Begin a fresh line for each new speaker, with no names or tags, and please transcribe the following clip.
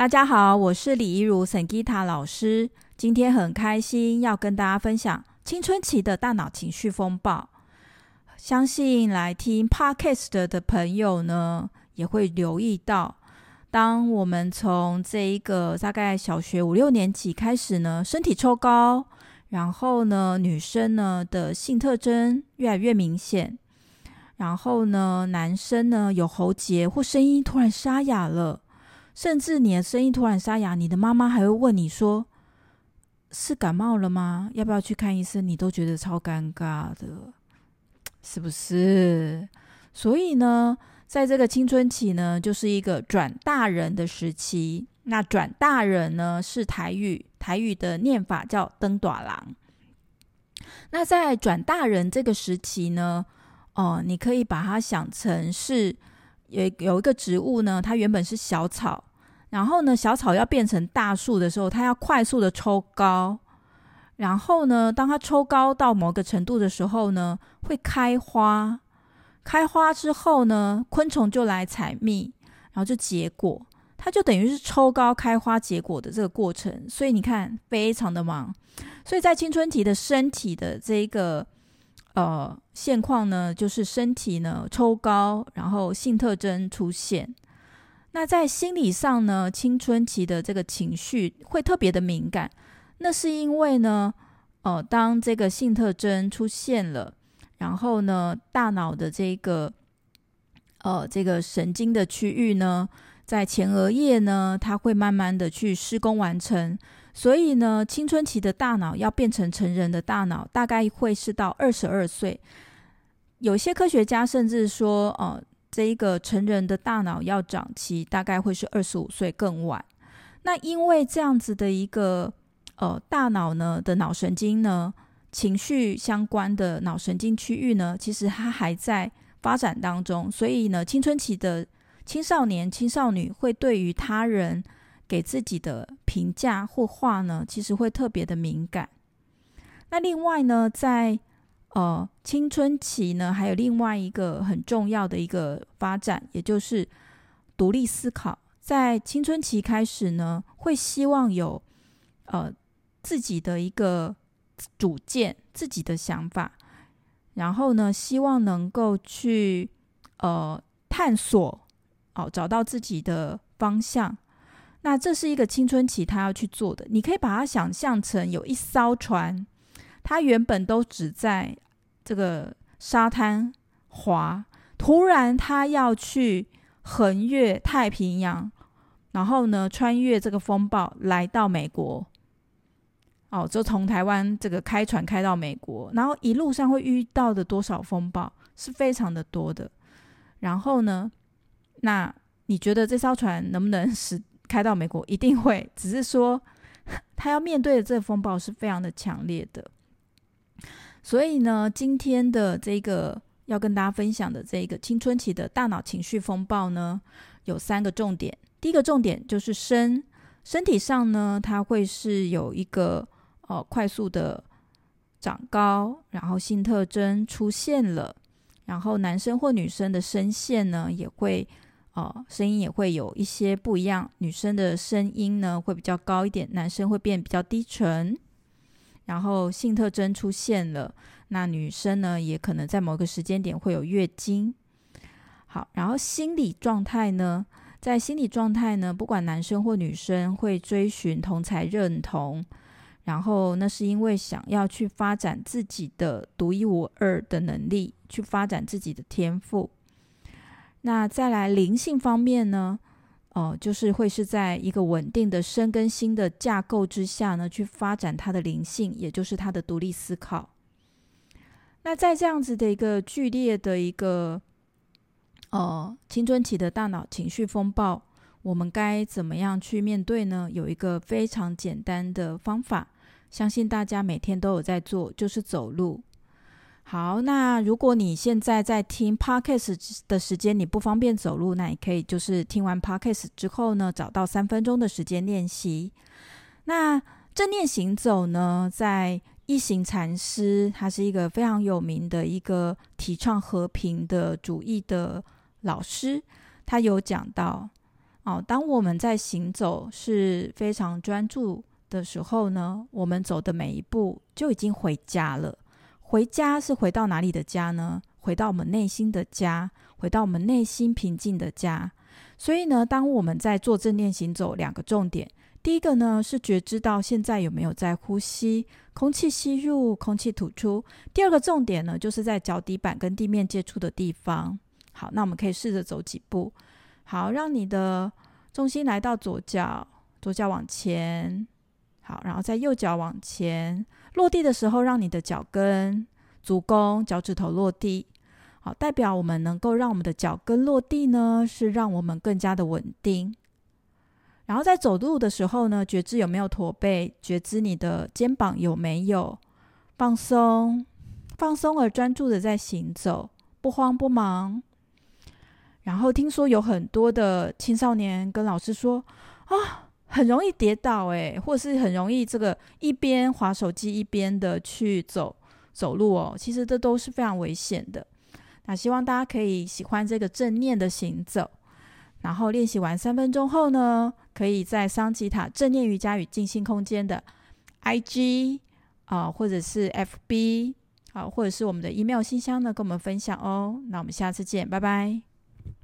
大家好，我是李一如 Sangita 老师。今天很开心要跟大家分享青春期的大脑情绪风暴。相信来听 Podcast 的朋友呢，也会留意到，当我们从这一个大概小学五六年级开始呢，身体抽高，然后呢，女生呢的性特征越来越明显，然后呢，男生呢有喉结或声音突然沙哑了。甚至你的声音突然沙哑，你的妈妈还会问你说：“是感冒了吗？要不要去看医生？”你都觉得超尴尬的，是不是？所以呢，在这个青春期呢，就是一个转大人的时期。那转大人呢，是台语，台语的念法叫“登短郎”。那在转大人这个时期呢，哦、你可以把它想成是。有有一个植物呢，它原本是小草，然后呢，小草要变成大树的时候，它要快速的抽高，然后呢，当它抽高到某个程度的时候呢，会开花，开花之后呢，昆虫就来采蜜，然后就结果，它就等于是抽高、开花、结果的这个过程，所以你看，非常的忙，所以在青春期的身体的这一个。呃，现况呢，就是身体呢抽高，然后性特征出现。那在心理上呢，青春期的这个情绪会特别的敏感。那是因为呢，呃，当这个性特征出现了，然后呢，大脑的这个呃这个神经的区域呢，在前额叶呢，它会慢慢的去施工完成。所以呢，青春期的大脑要变成成人的大脑，大概会是到二十二岁。有些科学家甚至说，呃，这一个成人的大脑要长齐，大概会是二十五岁更晚。那因为这样子的一个呃大脑呢的脑神经呢，情绪相关的脑神经区域呢，其实它还在发展当中，所以呢，青春期的青少年、青少女会对于他人。给自己的评价或话呢，其实会特别的敏感。那另外呢，在呃青春期呢，还有另外一个很重要的一个发展，也就是独立思考。在青春期开始呢，会希望有呃自己的一个主见、自己的想法，然后呢，希望能够去呃探索，哦，找到自己的方向。那这是一个青春期他要去做的，你可以把它想象成有一艘船，它原本都只在这个沙滩滑，突然他要去横越太平洋，然后呢，穿越这个风暴来到美国，哦，就从台湾这个开船开到美国，然后一路上会遇到的多少风暴是非常的多的，然后呢，那你觉得这艘船能不能 使？开到美国一定会，只是说 他要面对的这个风暴是非常的强烈的。所以呢，今天的这个要跟大家分享的这个青春期的大脑情绪风暴呢，有三个重点。第一个重点就是身身体上呢，它会是有一个呃快速的长高，然后性特征出现了，然后男生或女生的声线呢也会。哦，声音也会有一些不一样。女生的声音呢会比较高一点，男生会变比较低沉。然后性特征出现了，那女生呢也可能在某个时间点会有月经。好，然后心理状态呢，在心理状态呢，不管男生或女生会追寻同才认同，然后那是因为想要去发展自己的独一无二的能力，去发展自己的天赋。那再来灵性方面呢，哦、就是会是在一个稳定的身跟心的架构之下呢，去发展他的灵性，也就是他的独立思考。那在这样子的一个剧烈的一个，呃，青春期的大脑情绪风暴，我们该怎么样去面对呢？有一个非常简单的方法，相信大家每天都有在做，就是走路。好，那如果你现在在听 Podcast 的时间，你不方便走路，那你可以就是听完 Podcast 之后呢，找到三分钟的时间练习。那正念行走呢，在一行禅师，他是一个非常有名的一个提倡和平的主义的老师，他有讲到，哦，当我们在行走是非常专注的时候呢，我们走的每一步就已经回家了。回家是回到哪里的家呢？回到我们内心的家，回到我们内心平静的家。所以呢，当我们在做正念行走，两个重点，第一个呢是觉知到现在有没有在呼吸，空气吸入，空气吐出。第二个重点呢，就是在脚底板跟地面接触的地方。好，那我们可以试着走几步。好，让你的重心来到左脚，左脚往前。好，然后在右脚往前落地的时候，让你的脚跟、足弓、脚趾头落地。好，代表我们能够让我们的脚跟落地呢，是让我们更加的稳定。然后在走路的时候呢，觉知有没有驼背，觉知你的肩膀有没有放松，放松而专注的在行走，不慌不忙。然后听说有很多的青少年跟老师说啊，很容易跌倒诶，或是很容易这个一边滑手机一边的去走走路哦，其实这都是非常危险的。那希望大家可以喜欢这个正念的行走，然后练习完三分钟后呢，可以在桑吉塔正念瑜伽与静心空间的 IG 啊、或者是 FB 啊、或者是我们的 email 信箱呢，跟我们分享哦。那我们下次见，拜拜。